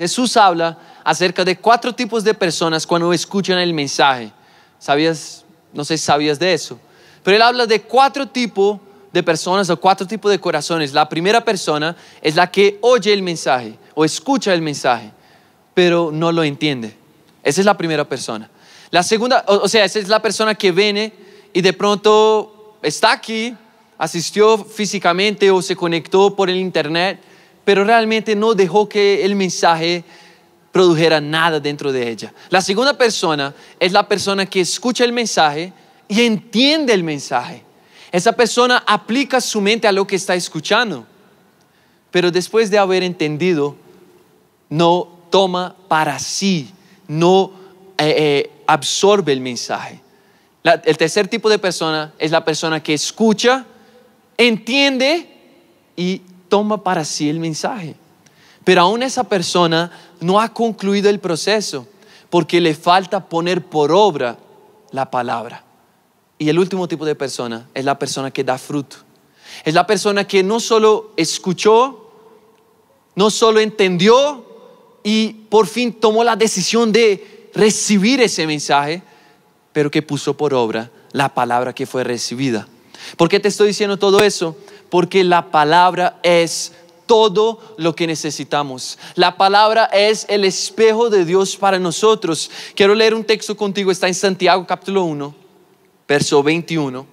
Jesús habla acerca de cuatro tipos de personas cuando escuchan el mensaje. ¿Sabías? No sé si sabías de eso. Pero él habla de cuatro tipos de personas o cuatro tipos de corazones. La primera persona es la que oye el mensaje o escucha el mensaje, pero no lo entiende. Esa es la primera persona. La segunda, o, sea, esa es la persona que viene y de pronto está aquí, asistió físicamente o se conectó por el internet, pero realmente no dejó que el mensaje produjera nada dentro de ella. La segunda persona es la persona que escucha el mensaje y entiende el mensaje. Esa persona aplica su mente a lo que está escuchando, pero después de haber entendido, no toma para sí, no eh, eh, absorbe el mensaje. el tercer tipo de persona es la persona que escucha, entiende y toma para sí el mensaje. Pero aún esa persona no ha concluido el proceso porque le falta poner por obra la palabra. Y el último tipo de persona es la persona que da fruto. Es la persona que no solo escuchó, no solo entendió y por fin tomó la decisión de recibir ese mensaje, pero que puso por obra la palabra que fue recibida. ¿Por qué te estoy diciendo todo eso? Porque la palabra es todo lo que necesitamos. La palabra es el espejo de Dios para nosotros. Quiero leer un texto contigo, está en Santiago capítulo 1, verso 21.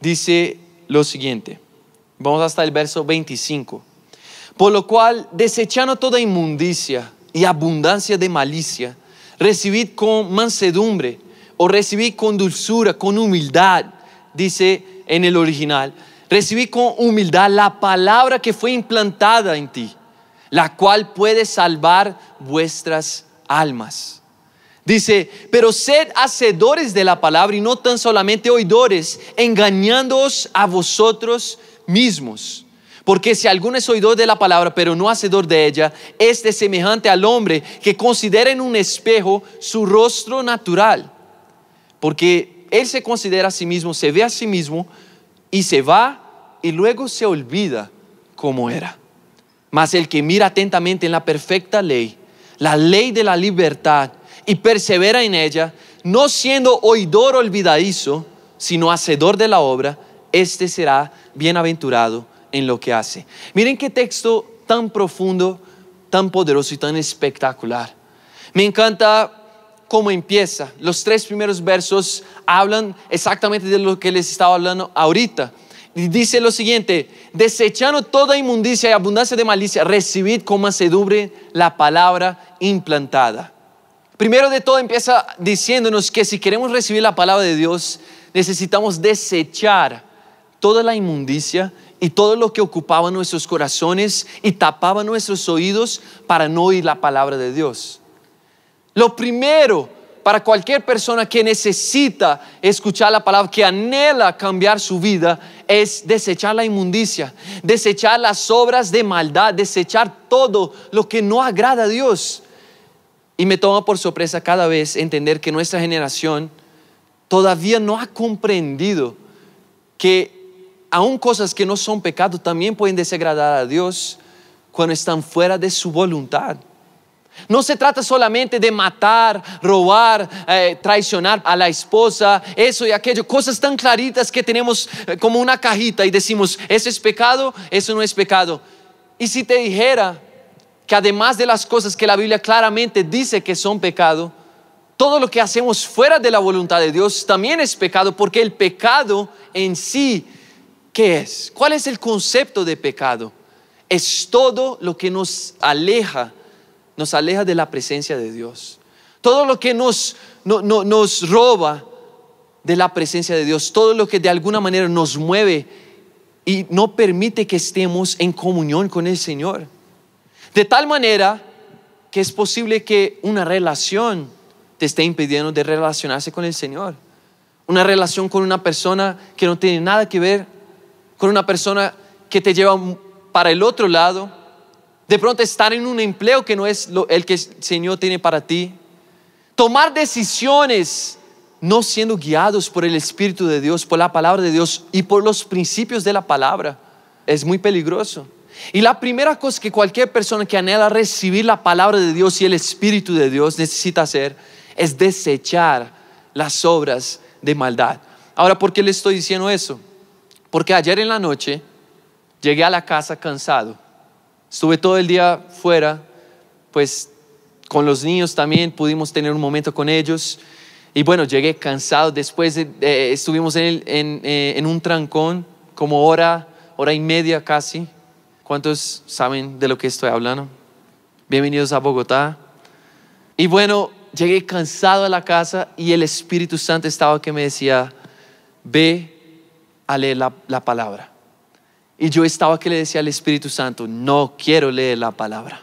Dice lo siguiente. Vamos hasta el verso 25. Por lo cual, desechando toda inmundicia y abundancia de malicia, recibid con mansedumbre o recibid con dulzura, con humildad, dice en el original recibí con humildad la palabra que fue implantada en ti, la cual puede salvar vuestras almas. Dice, pero sed hacedores de la palabra y no tan solamente oidores, engañándoos a vosotros mismos. Porque si alguno es oidor de la palabra, pero no hacedor de ella, este semejante al hombre que considera en un espejo su rostro natural. Porque él se considera a sí mismo, se ve a sí mismo, y se va y luego se olvida cómo era. Mas el que mira atentamente en la perfecta ley, la ley de la libertad, y persevera en ella, no siendo oidor olvidadizo, sino hacedor de la obra, este será bienaventurado en lo que hace. Miren qué texto tan profundo, tan poderoso y tan espectacular. Me encanta cómo empieza. Los tres primeros versos hablan exactamente de lo que les estaba hablando ahorita. Y dice lo siguiente, desechando toda inmundicia y abundancia de malicia, recibid con mansedumbre la palabra implantada. Primero de todo empieza diciéndonos que si queremos recibir la palabra de Dios, necesitamos desechar toda la inmundicia y todo lo que ocupaba nuestros corazones y tapaba nuestros oídos para no oír la palabra de Dios. Lo primero para cualquier persona que necesita escuchar la palabra, que anhela cambiar su vida, es desechar la inmundicia, desechar las obras de maldad, desechar todo lo que no agrada a Dios. Y me toma por sorpresa cada vez entender que nuestra generación todavía no ha comprendido que aún cosas que no son pecado también pueden desagradar a Dios cuando están fuera de su voluntad. No se trata solamente de matar, robar, eh, traicionar a la esposa, eso y aquello, cosas tan claritas que tenemos eh, como una cajita y decimos, eso es pecado, eso no es pecado. Y si te dijera que además de las cosas que la Biblia claramente dice que son pecado, todo lo que hacemos fuera de la voluntad de Dios también es pecado, porque el pecado en sí, ¿qué es? ¿Cuál es el concepto de pecado? Es todo lo que nos aleja nos aleja de la presencia de Dios. Todo lo que nos, nos roba de la presencia de Dios, todo lo que de alguna manera nos mueve y no permite que estemos en comunión con el Señor. De tal manera que es posible que una relación te esté impidiendo de relacionarse con el Señor. Una relación con una persona que no tiene nada que ver, con una persona que te lleva para el otro lado, de pronto estar en un empleo que no es el que el Señor tiene para ti. Tomar decisiones no siendo guiados por el Espíritu de Dios, por la palabra de Dios y por los principios de la palabra. Es muy peligroso. Y la primera cosa que cualquier persona que anhela recibir la palabra de Dios y el Espíritu de Dios necesita hacer es desechar las obras de maldad. Ahora, ¿por qué le estoy diciendo eso? Porque ayer en la noche llegué a la casa cansado. Estuve todo el día fuera, pues con los niños también pudimos tener un momento con ellos. Y bueno, llegué cansado. Después estuvimos en, eh, en un trancón como hora, hora y media casi. ¿Cuántos saben de lo que estoy hablando? Bienvenidos a Bogotá. Y bueno, llegué cansado a la casa y el Espíritu Santo estaba que me decía, ve a leer la, la palabra. Y yo estaba que le decía al Espíritu Santo, no quiero leer la palabra.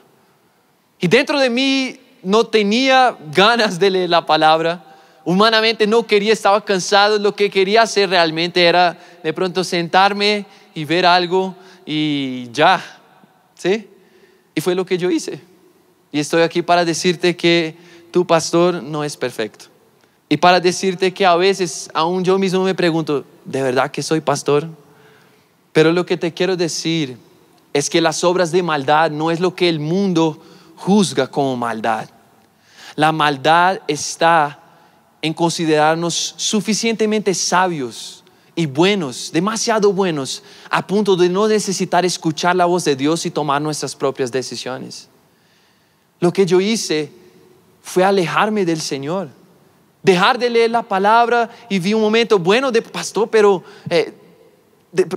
Y dentro de mí no tenía ganas de leer la palabra. Humanamente no quería, estaba cansado. Lo que quería hacer realmente era de pronto sentarme y ver algo y ya, ¿sí? Y fue lo que yo hice. Y estoy aquí para decirte que tu pastor no es perfecto. Y para decirte que a veces aún yo mismo me pregunto, ¿de verdad que soy pastor? Pero lo que te quiero decir es que las obras de maldad no es lo que el mundo juzga como maldad. La maldad está en considerarnos suficientemente sabios y buenos, demasiado buenos, a punto de no necesitar escuchar la voz de Dios y tomar nuestras propias decisiones. Lo que yo hice fue alejarme del Señor, dejar de leer la palabra y vi un momento bueno de pastor, pero eh,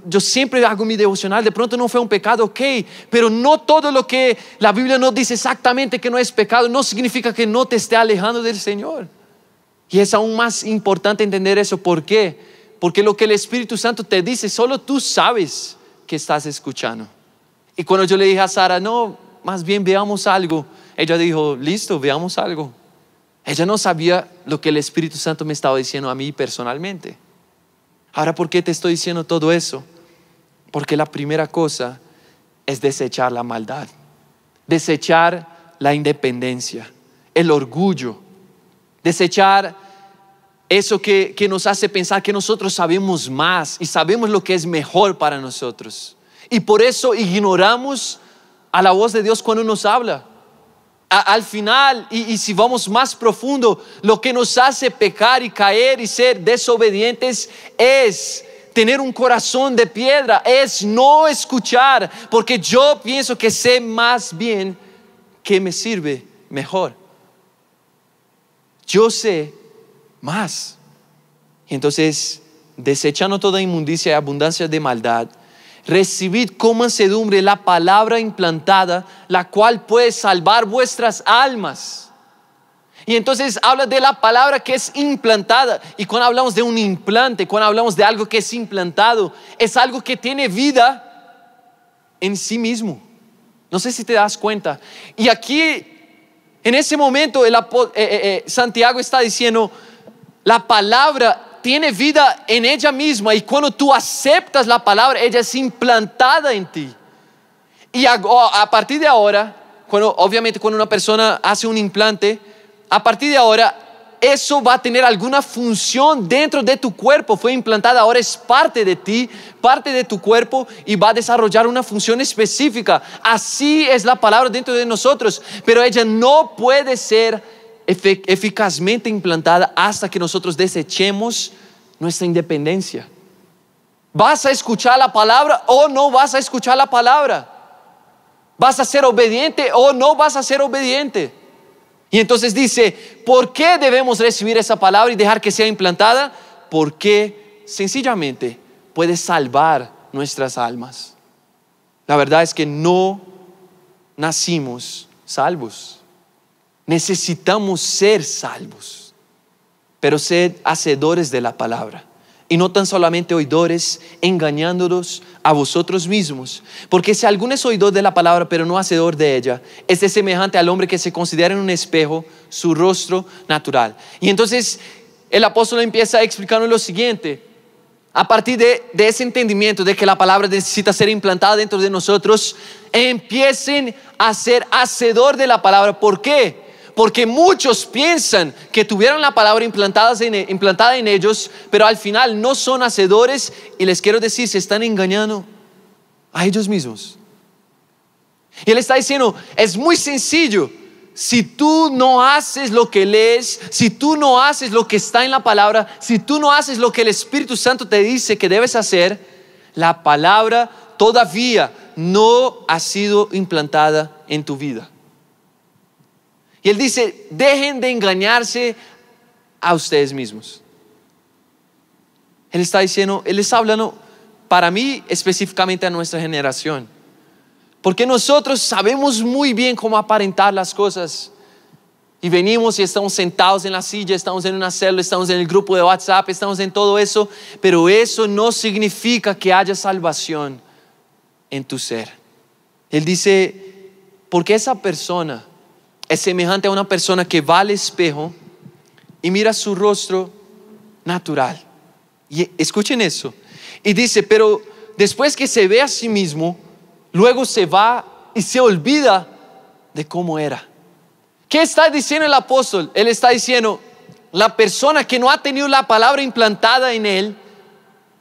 yo siempre hago mi devocional, de pronto no fue un pecado, ok, pero no todo lo que la Biblia nos dice exactamente que no es pecado, no significa que no te esté alejando del Señor. Y es aún más importante entender eso, ¿por qué? Porque lo que el Espíritu Santo te dice, solo tú sabes que estás escuchando. Y cuando yo le dije a Sara, no, más bien veamos algo, ella dijo, listo, veamos algo. Ella no sabía lo que el Espíritu Santo me estaba diciendo a mí personalmente. Ahora, ¿por qué te estoy diciendo todo eso? Porque la primera cosa es desechar la maldad, desechar la independencia, el orgullo, desechar eso que, nos hace pensar que nosotros sabemos más y sabemos lo que es mejor para nosotros. Y por eso ignoramos a la voz de Dios cuando nos habla. Al final, y, si vamos más profundo, lo que nos hace pecar y caer y ser desobedientes es tener un corazón de piedra, es no escuchar, porque yo pienso que sé más bien que me sirve mejor. Yo sé más. Y entonces, desechando toda inmundicia y abundancia de maldad, recibid con mansedumbre la palabra implantada, la cual puede salvar vuestras almas. Y entonces habla de la palabra que es implantada. Y cuando hablamos de un implante, cuando hablamos de algo que es implantado, es algo que tiene vida en sí mismo. No sé si te das cuenta. Y aquí, en ese momento, el, eh, eh, eh, Santiago está diciendo, la palabra tiene vida en ella misma y cuando tú aceptas la palabra, ella es implantada en ti. Y a, partir de ahora, cuando, obviamente cuando una persona hace un implante, a partir de ahora eso va a tener alguna función dentro de tu cuerpo. Fue implantada, ahora es parte de ti, parte de tu cuerpo y va a desarrollar una función específica. Así es la palabra dentro de nosotros, pero ella no puede ser eficazmente implantada hasta que nosotros desechemos nuestra independencia. ¿Vas a escuchar la palabra o no vas a escuchar la palabra? ¿Vas a ser obediente o no vas a ser obediente? Y entonces dice, ¿por qué debemos recibir esa palabra y dejar que sea implantada? Porque sencillamente puede salvar nuestras almas. La verdad es que no nacimos salvos. Necesitamos ser salvos, pero ser hacedores de la palabra. Y no tan solamente oidores, engañándolos a vosotros mismos. Porque si alguno es oidor de la palabra, pero no hacedor de ella, es semejante al hombre que se considera en un espejo su rostro natural. Y entonces el apóstol empieza a explicarnos lo siguiente. A partir de, de, ese entendimiento de que la palabra necesita ser implantada dentro de nosotros, empiecen a ser hacedor de la palabra. ¿Por qué? Porque muchos piensan que tuvieron la palabra implantada en, ellos, pero al final no son hacedores y les quiero decir, se están engañando a ellos mismos. Y él está diciendo, es muy sencillo. Si tú no haces lo que lees, si tú no haces lo que está en la palabra, si tú no haces lo que el Espíritu Santo te dice que debes hacer, la palabra todavía no ha sido implantada en tu vida. Él dice, dejen de engañarse a ustedes mismos. Él está diciendo, él está hablando para mí específicamente a nuestra generación. Porque nosotros sabemos muy bien cómo aparentar las cosas. Y venimos y estamos sentados en la silla, estamos en una celda, estamos en el grupo de WhatsApp, estamos en todo eso, pero eso no significa que haya salvación en tu ser. Él dice, porque esa persona es semejante a una persona que va al espejo y mira su rostro natural. Y escuchen eso. Y dice, pero después que se ve a sí mismo, luego se va y se olvida de cómo era. ¿Qué está diciendo el apóstol? Él está diciendo, la persona que no ha tenido la palabra implantada en él,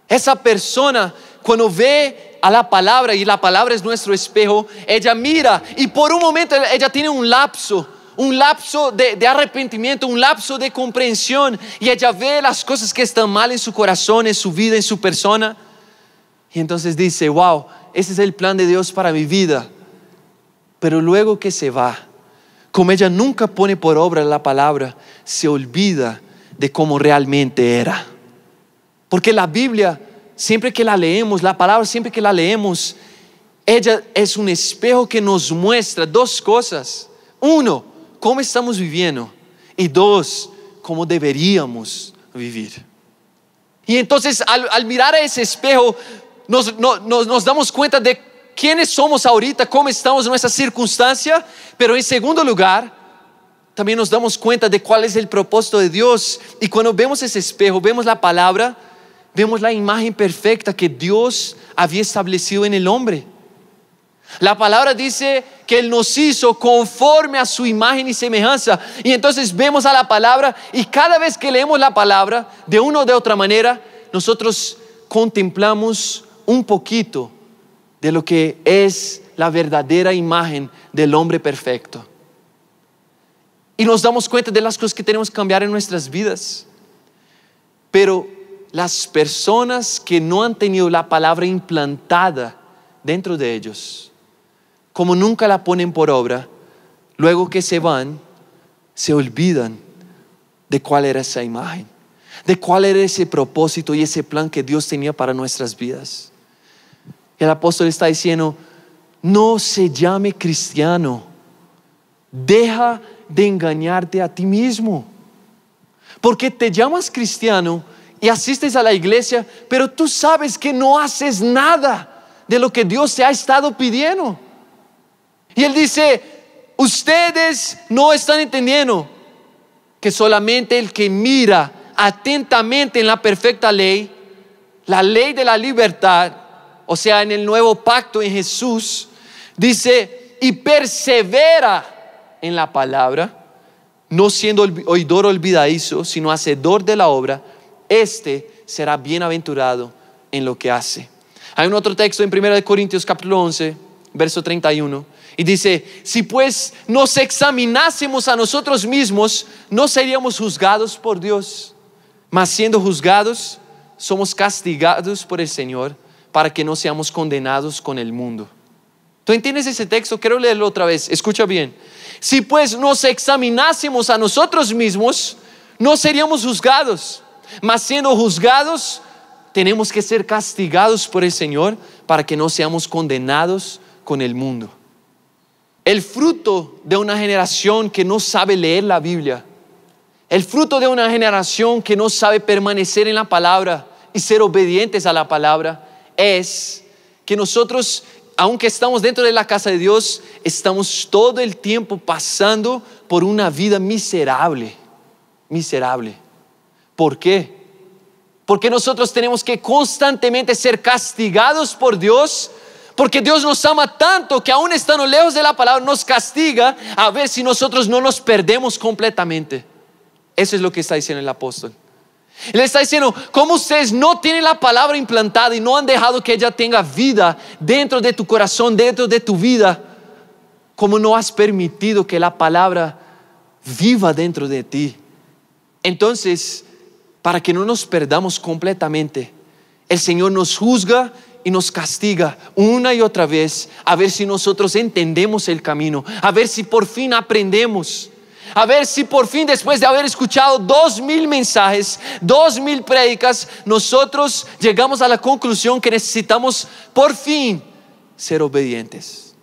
esa persona cuando ve a la palabra y la palabra es nuestro espejo, ella mira y por un momento ella tiene un lapso, un lapso de, arrepentimiento, un lapso de comprensión y ella ve las cosas que están mal en su corazón, en su vida, en su persona. Y entonces dice, wow, ese es el plan de Dios para mi vida. Pero luego que se va, como ella nunca pone por obra la palabra, se olvida de cómo realmente era. Porque la Biblia, siempre que la leemos, la palabra siempre que la leemos, ella es un espejo que nos muestra dos cosas. Uno, cómo estamos viviendo. Y dos, cómo deberíamos vivir. Y entonces al, mirar a ese espejo, nos, nos, nos damos cuenta de quiénes somos ahorita, cómo estamos en nuestra circunstancia, pero en segundo lugar, también nos damos cuenta de cuál es el propósito de Dios. Y cuando vemos ese espejo, vemos la palabra, vemos la imagen perfecta que Dios había establecido en el hombre. La palabra dice que Él nos hizo conforme a su imagen y semejanza. Y entonces vemos a la palabra y cada vez que leemos la palabra, de una o de otra manera, nosotros contemplamos un poquito de lo que es la verdadera imagen del hombre perfecto. Y nos damos cuenta de las cosas que tenemos que cambiar en nuestras vidas. Pero las personas que no han tenido la palabra implantada dentro de ellos, como nunca la ponen por obra, luego que se van, se olvidan de cuál era esa imagen, de cuál era ese propósito y ese plan que Dios tenía para nuestras vidas. El apóstol está diciendo, no se llame cristiano, deja de engañarte a ti mismo. Porque te llamas cristiano y asistes a la iglesia, pero tú sabes que no haces nada de lo que Dios te ha estado pidiendo. Y él dice, ustedes no están entendiendo que solamente el que mira atentamente en la perfecta ley, la ley de la libertad, o sea, en el nuevo pacto en Jesús, dice, y persevera en la palabra, no siendo oidor olvidadizo, sino hacedor de la obra, este será bienaventurado en lo que hace. Hay un otro texto en 1 Corintios capítulo 11, verso 31, y dice, si pues nos examinásemos a nosotros mismos, no seríamos juzgados por Dios, mas siendo juzgados, somos castigados por el Señor para que no seamos condenados con el mundo. ¿Tú entiendes ese texto? Quiero leerlo otra vez. Escucha bien. Si pues nos examinásemos a nosotros mismos, no seríamos juzgados. Mas siendo juzgados, tenemos que ser castigados por el Señor para que no seamos condenados con el mundo. El fruto de una generación que no sabe leer la Biblia, el fruto de una generación que no sabe permanecer en la palabra y ser obedientes a la palabra, es que nosotros, aunque estamos dentro de la casa de Dios, estamos todo el tiempo pasando por una vida miserable, miserable. ¿Por qué? Porque nosotros tenemos que constantemente ser castigados por Dios porque Dios nos ama tanto que aún estando lejos de la palabra nos castiga a ver si nosotros no nos perdemos completamente. Eso es lo que está diciendo el apóstol. Él está diciendo, como ustedes no tienen la palabra implantada y no han dejado que ella tenga vida dentro de tu corazón, dentro de tu vida, cómo no has permitido que la palabra viva dentro de ti. Entonces, para que no nos perdamos completamente, el Señor nos juzga y nos castiga una y otra vez a ver si nosotros entendemos el camino, a ver si por fin aprendemos, a ver si por fin después de haber escuchado dos mil mensajes, dos mil prédicas, nosotros llegamos a la conclusión que necesitamos por fin ser obedientes.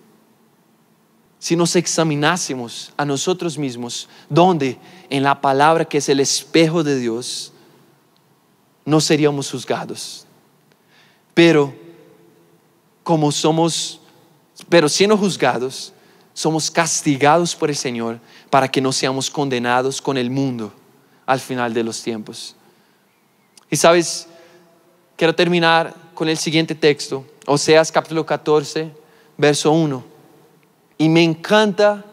Si nos examinásemos a nosotros mismos, donde en la palabra que es el espejo de Dios, no seríamos juzgados. Pero como somos, pero siendo juzgados, somos castigados por el Señor para que no seamos condenados con el mundo al final de los tiempos. Y sabes, quiero terminar con el siguiente texto, Oseas capítulo 14, verso 1. Y me encanta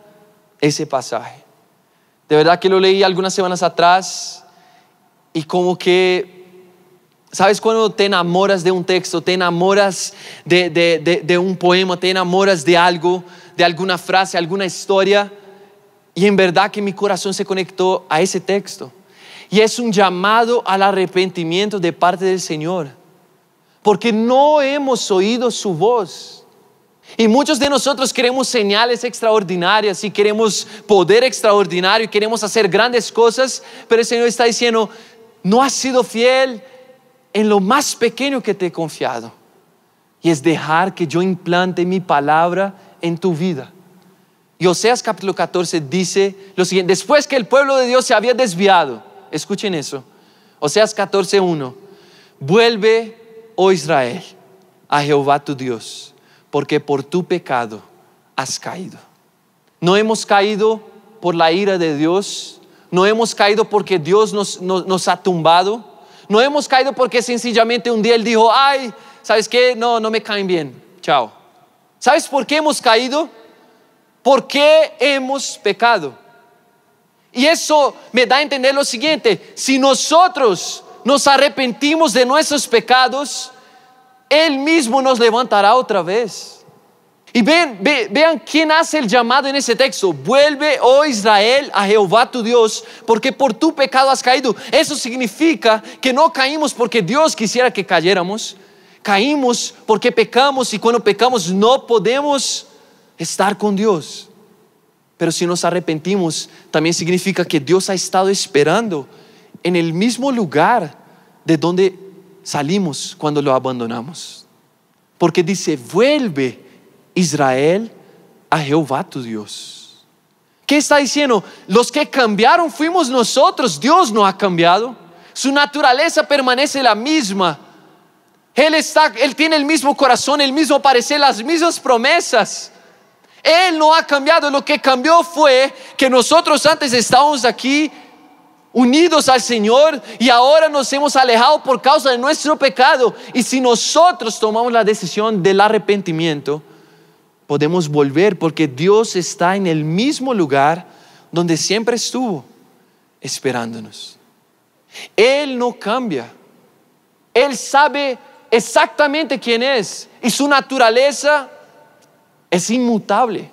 ese pasaje. De verdad que lo leí algunas semanas atrás y como que, ¿sabes cuando te enamoras de un texto, te enamoras de, un poema, te enamoras de algo, de alguna frase, alguna historia? Y en verdad que mi corazón se conectó a ese texto. Y es un llamado al arrepentimiento de parte del Señor. Porque no hemos oído su voz. Y muchos de nosotros queremos señales extraordinarias y queremos poder extraordinario y queremos hacer grandes cosas, pero el Señor está diciendo, no has sido fiel en lo más pequeño que te he confiado. Y es dejar que yo implante mi palabra en tu vida. Y Oseas capítulo 14 dice lo siguiente, después que el pueblo de Dios se había desviado, escuchen eso, Oseas 14.1, vuelve, oh Israel, a Jehová tu Dios porque por tu pecado has caído. No hemos caído por la ira de Dios, no hemos caído porque Dios nos, ha tumbado, no hemos caído porque sencillamente un día Él dijo, ay, ¿sabes qué? No, no me caen bien, chao. ¿Sabes por qué hemos caído? Porque hemos pecado. Y eso me da a entender lo siguiente, si nosotros nos arrepentimos de nuestros pecados, él mismo nos levantará otra vez. Y vean, vean quién hace el llamado en ese texto. Vuelve, oh Israel, a Jehová tu Dios, porque por tu pecado has caído. Eso significa que no caímos porque Dios quisiera que cayéramos. Caímos porque pecamos y cuando pecamos no podemos estar con Dios. Pero si nos arrepentimos, también significa que Dios ha estado esperando en el mismo lugar de donde salimos cuando lo abandonamos. Porque dice, vuelve Israel a Jehová tu Dios. ¿Qué está diciendo? Los que cambiaron fuimos nosotros, Dios no ha cambiado. Su naturaleza permanece la misma. Él, está, él tiene el mismo corazón, el mismo parecer, las mismas promesas. Él no ha cambiado, lo que cambió fue que nosotros antes estábamos aquí unidos al Señor y ahora nos hemos alejado por causa de nuestro pecado. Y si nosotros tomamos la decisión del arrepentimiento, podemos volver porque Dios está en el mismo lugar donde siempre estuvo, esperándonos. Él no cambia. Él sabe exactamente quién es y su naturaleza es inmutable.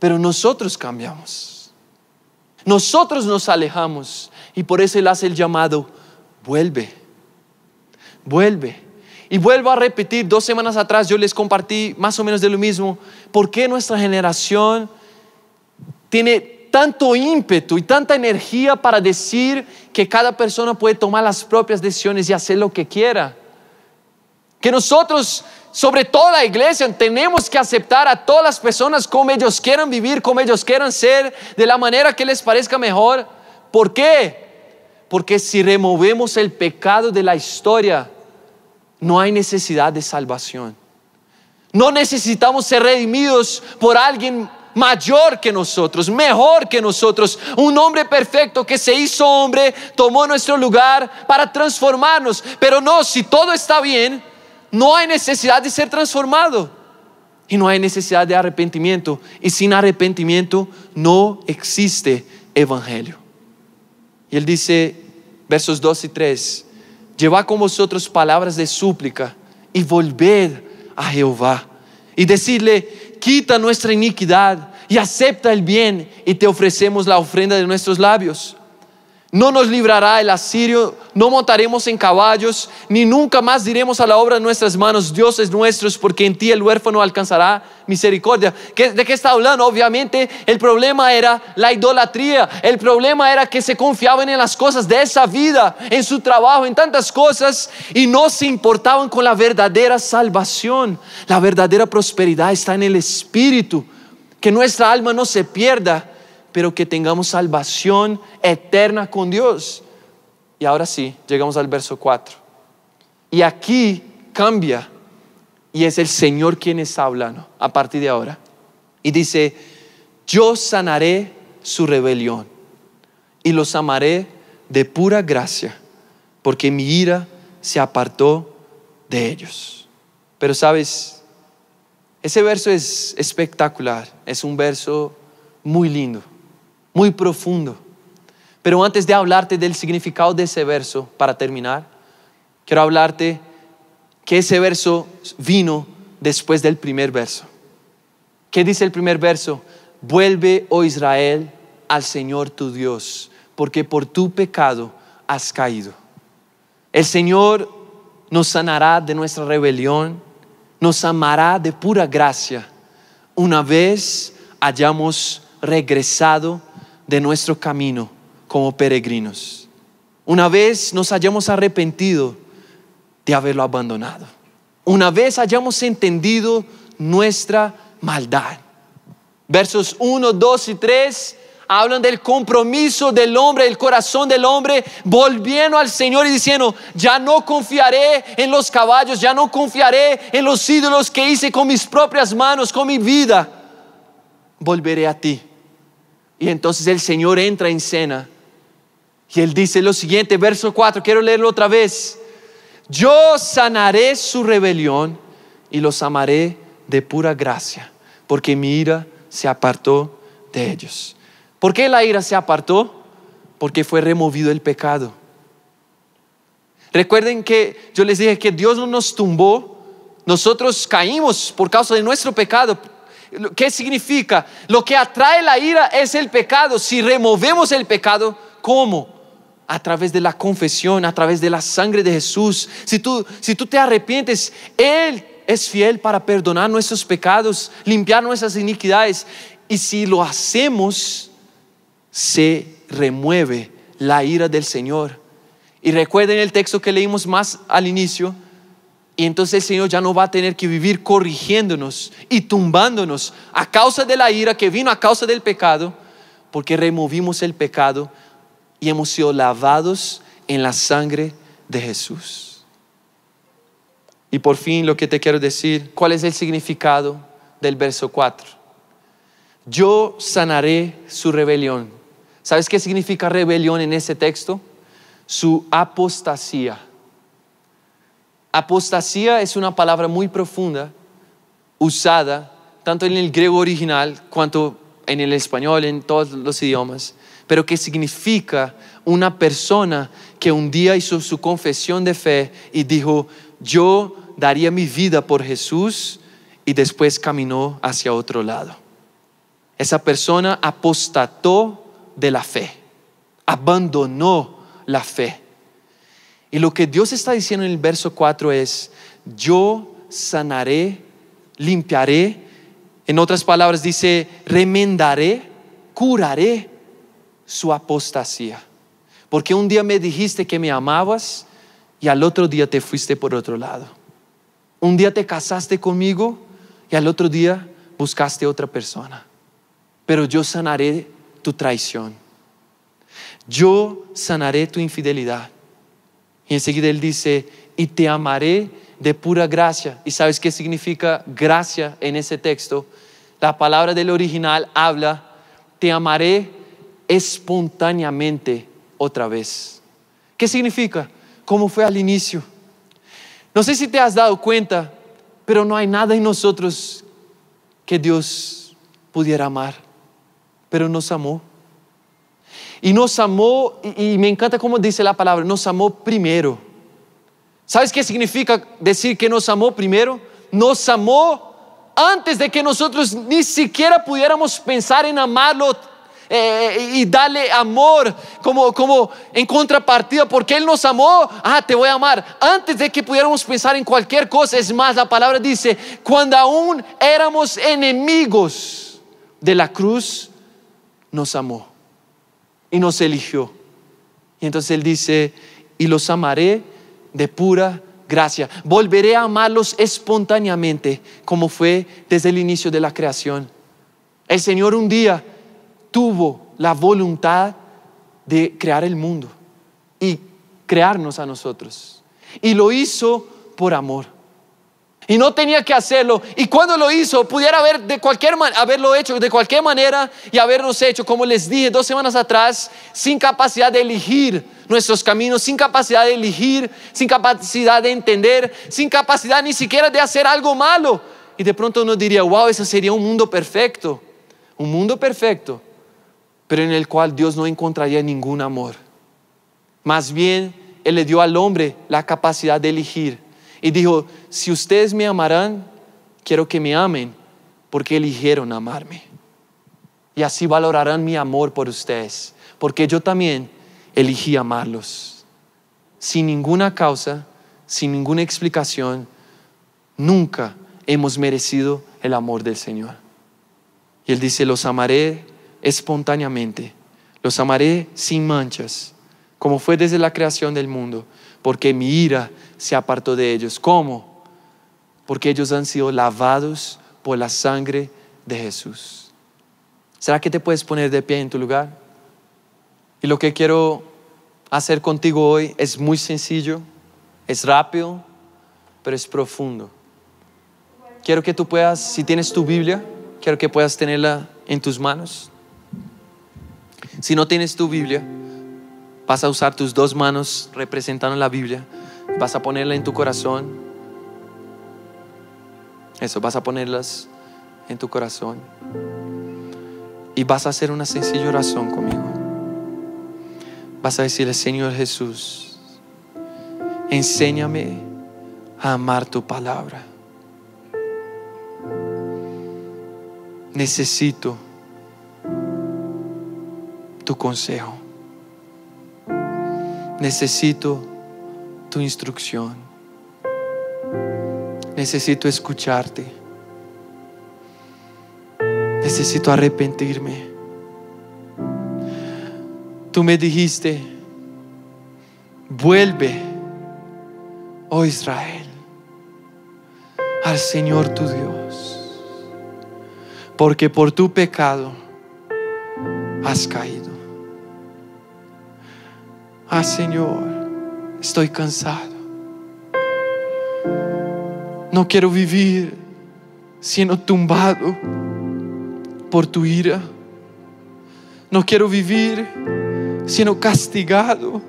Pero nosotros cambiamos. Nosotros nos alejamos y por eso Él hace el llamado, vuelve, vuelve. Y vuelvo a repetir, dos semanas atrás yo les compartí más o menos de lo mismo, ¿por qué nuestra generación tiene tanto ímpetu y tanta energía para decir que cada persona puede tomar las propias decisiones y hacer lo que quiera? Que nosotros sobre toda la iglesia tenemos que aceptar a todas las personas como ellos quieran vivir, como ellos quieran ser, de la manera que les parezca mejor. ¿Por qué? Porque si removemos el pecado de la historia, no hay necesidad de salvación. No necesitamos ser redimidos por alguien mayor que nosotros, mejor que nosotros, un hombre perfecto que se hizo hombre, tomó nuestro lugar para transformarnos. Pero no, si todo está bien, no hay necesidad de ser transformado y no hay necesidad de arrepentimiento. Y sin arrepentimiento no existe evangelio. Y él dice, versos 2 y 3, llevad con vosotros palabras de súplica y volved a Jehová y decirle, quita nuestra iniquidad, y acepta el bien y te ofrecemos la ofrenda de nuestros labios. No nos librará el asirio, no montaremos en caballos, ni nunca más diremos a la obra de nuestras manos, dioses nuestros, porque en ti el huérfano alcanzará misericordia. ¿De qué está hablando? Obviamente el problema era la idolatría, el problema era que se confiaban en las cosas de esa vida, en su trabajo, en tantas cosas, y no se importaban con la verdadera salvación. La verdadera prosperidad está en el Espíritu, que nuestra alma no se pierda pero que tengamos salvación eterna con Dios. Y ahora sí, llegamos al verso 4. Y aquí cambia y es el Señor quien está hablando a partir de ahora. Y dice, yo sanaré su rebelión y los amaré de pura gracia, porque mi ira se apartó de ellos. Pero sabes, ese verso es espectacular, es un verso muy lindo muy profundo. Pero antes de hablarte del significado de ese verso, para terminar, quiero hablarte que ese verso vino después del primer verso. ¿Qué dice el primer verso? Vuelve, oh Israel, al Señor tu Dios, porque por tu pecado has caído. El Señor nos sanará de nuestra rebelión, nos amará de pura gracia, una vez hayamos regresado de nuestro camino como peregrinos. Una vez nos hayamos arrepentido de haberlo abandonado. Una vez hayamos entendido nuestra maldad. Versos 1, 2 y 3 hablan del compromiso del hombre, el corazón del hombre, volviendo al Señor y diciendo, ya no confiaré en los caballos, ya no confiaré en los ídolos que hice con mis propias manos, con mi vida. Volveré a ti. Y entonces el Señor entra en cena y él dice lo siguiente, verso 4, quiero leerlo otra vez. Yo sanaré su rebelión y los amaré de pura gracia, porque mi ira se apartó de ellos. ¿Por qué la ira se apartó? Porque fue removido el pecado. Recuerden que yo les dije que Dios no nos tumbó, nosotros caímos por causa de nuestro pecado, ¿Qué significa? Lo que atrae la ira es el pecado. Si removemos el pecado, ¿cómo? A través de la confesión, a través de la sangre de Jesús. Si tú, si tú te arrepientes, Él es fiel para perdonar nuestros pecados, limpiar nuestras iniquidades. Y si lo hacemos, se remueve la ira del Señor. Y recuerden el texto que leímos más al inicio, y entonces el Señor ya no va a tener que vivir corrigiéndonos y tumbándonos a causa de la ira que vino a causa del pecado, porque removimos el pecado y hemos sido lavados en la sangre de Jesús. Y por fin lo que te quiero decir, ¿cuál es el significado del verso 4? Yo sanaré su rebelión. ¿Sabes qué significa rebelión en ese texto? Su apostasía Apostasía es una palabra muy profunda, usada tanto en el griego original cuanto en el español, en todos los idiomas, pero que significa una persona que un día hizo su confesión de fe y dijo, yo daría mi vida por Jesús y después caminó hacia otro lado. Esa persona apostató de la fe, abandonó la fe. Y lo que Dios está diciendo en el verso 4 es, yo sanaré, limpiaré, en otras palabras dice, remendaré, curaré su apostasía. Porque un día me dijiste que me amabas y al otro día te fuiste por otro lado. Un día te casaste conmigo y al otro día buscaste otra persona. Pero yo sanaré tu traición. Yo sanaré tu infidelidad. Y enseguida él dice, y te amaré de pura gracia. ¿Y sabes qué significa gracia en ese texto? La palabra del original habla, te amaré espontáneamente otra vez. ¿Qué significa? Como fue al inicio. No sé si te has dado cuenta, pero no hay nada en nosotros que Dios pudiera amar, pero nos amó. Y nos amó, y, me encanta cómo dice la palabra, nos amó primero. ¿Sabes qué significa decir que nos amó primero? Nos amó antes de que nosotros ni siquiera pudiéramos pensar en amarlo eh, y darle amor como, como en contrapartida, porque Él nos amó, ah, te voy a amar. Antes de que pudiéramos pensar en cualquier cosa, es más, la palabra dice, cuando aún éramos enemigos de la cruz, nos amó y nos eligió. Y entonces Él dice, y los amaré de pura gracia. Volveré a amarlos espontáneamente, como fue desde el inicio de la creación. El Señor un día tuvo la voluntad de crear el mundo y crearnos a nosotros. Y lo hizo por amor. Y no tenía que hacerlo. Y cuando lo hizo, pudiera haber de cualquier haberlo hecho de cualquier manera y habernos hecho, como les dije dos semanas atrás, sin capacidad de elegir nuestros caminos, sin capacidad de elegir, sin capacidad de entender, sin capacidad ni siquiera de hacer algo malo. Y de pronto uno diría, wow, ese sería un mundo perfecto. Un mundo perfecto, pero en el cual Dios no encontraría ningún amor. Más bien, Él le dio al hombre la capacidad de elegir y dijo, si ustedes me amarán, quiero que me amen porque eligieron amarme. Y así valorarán mi amor por ustedes, porque yo también elegí amarlos. Sin ninguna causa, sin ninguna explicación, nunca hemos merecido el amor del Señor. Y Él dice, los amaré espontáneamente, los amaré sin manchas, como fue desde la creación del mundo, porque mi ira se apartó de ellos. ¿Cómo? Porque ellos han sido lavados por la sangre de Jesús. ¿Será que te puedes poner de pie en tu lugar? Y lo que quiero hacer contigo hoy es muy sencillo, es rápido, pero es profundo. Quiero que tú puedas, si tienes tu Biblia, quiero que puedas tenerla en tus manos. Si no tienes tu Biblia, vas a usar tus dos manos representando la Biblia Vas a ponerla en tu corazón. Eso, vas a ponerlas en tu corazón. Y vas a hacer una sencilla oración conmigo. Vas a decirle, Señor Jesús, enséñame a amar tu palabra. Necesito tu consejo. Necesito tu instrucción. Necesito escucharte. Necesito arrepentirme. Tú me dijiste, vuelve, oh Israel, al Señor tu Dios, porque por tu pecado has caído. Ah, Señor, Estoy cansado. No quiero vivir siendo tumbado por tu ira. No quiero vivir siendo castigado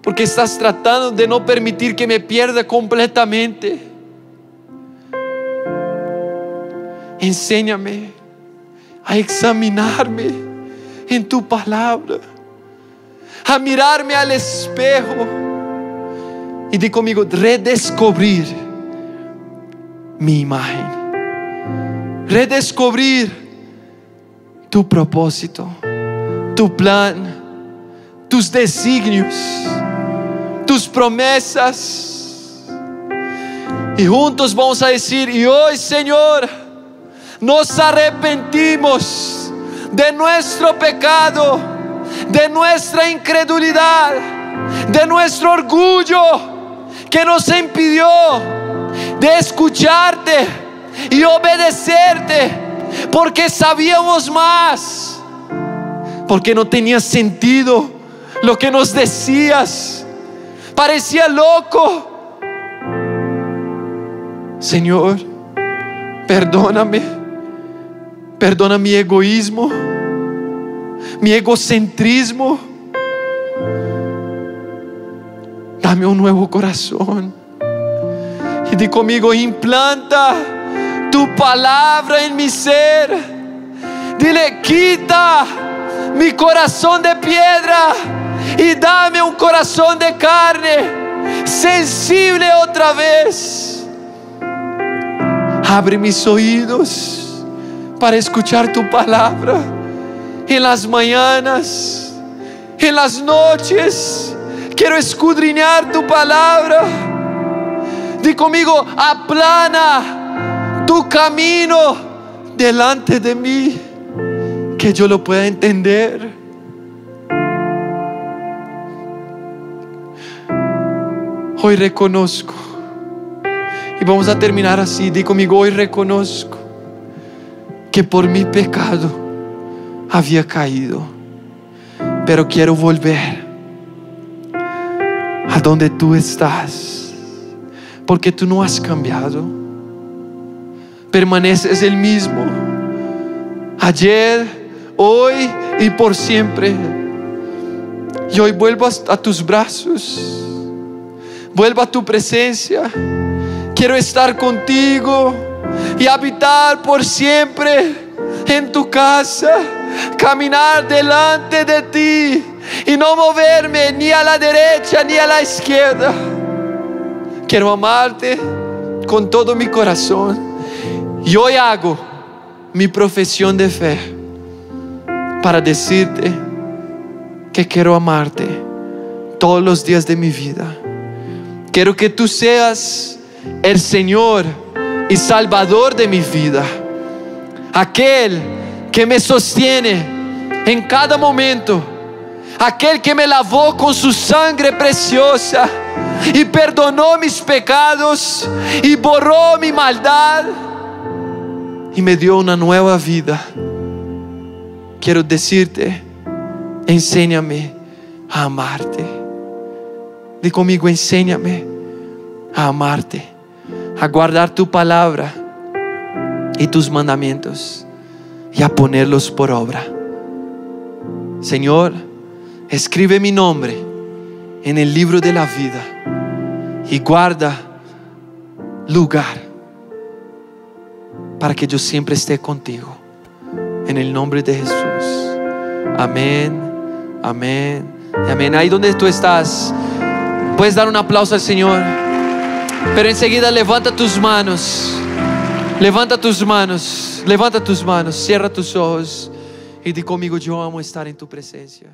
porque estás tratando de no permitir que me pierda completamente. Enséñame a examinarme en tu palabra a mirarme al espejo y di conmigo, redescubrir mi imagen, redescubrir tu propósito, tu plan, tus designios, tus promesas. Y juntos vamos a decir, y hoy Señor, nos arrepentimos de nuestro pecado de nuestra incredulidad, de nuestro orgullo que nos impidió de escucharte y obedecerte porque sabíamos más, porque no tenía sentido lo que nos decías, parecía loco. Señor, perdóname, perdona mi egoísmo mi egocentrismo. Dame un nuevo corazón. Y di conmigo, implanta tu palabra en mi ser. Dile, quita mi corazón de piedra y dame un corazón de carne, sensible otra vez. Abre mis oídos para escuchar tu palabra en las mañanas, en las noches. Quiero escudriñar tu palabra. Di conmigo, aplana tu camino delante de mí, que yo lo pueda entender. Hoy reconozco, y vamos a terminar así, di conmigo, hoy reconozco que por mi pecado había caído, pero quiero volver a donde tú estás, porque tú no has cambiado, permaneces el mismo, ayer, hoy y por siempre. Y hoy vuelvo a tus brazos, vuelvo a tu presencia, quiero estar contigo y habitar por siempre en tu casa, caminar delante de ti y no moverme ni a la derecha ni a la izquierda. Quiero amarte con todo mi corazón y hoy hago mi profesión de fe para decirte que quiero amarte todos los días de mi vida. Quiero que tú seas el Señor y Salvador de mi vida. Aquel que me sostiene en cada momento. Aquel que me lavó con su sangre preciosa y perdonó mis pecados y borró mi maldad y me dio una nueva vida. Quiero decirte, enséñame a amarte. Di conmigo, enséñame a amarte, a guardar tu palabra y tus mandamientos y a ponerlos por obra. Señor, escribe mi nombre en el libro de la vida y guarda lugar para que yo siempre esté contigo. En el nombre de Jesús. Amén, amén, amén. Ahí donde tú estás, puedes dar un aplauso al Señor. Pero enseguida levanta tus manos. Levanta tus manos. Levanta tus manos. Cierra tus ojos. Y di conmigo, yo amo estar en tu presencia.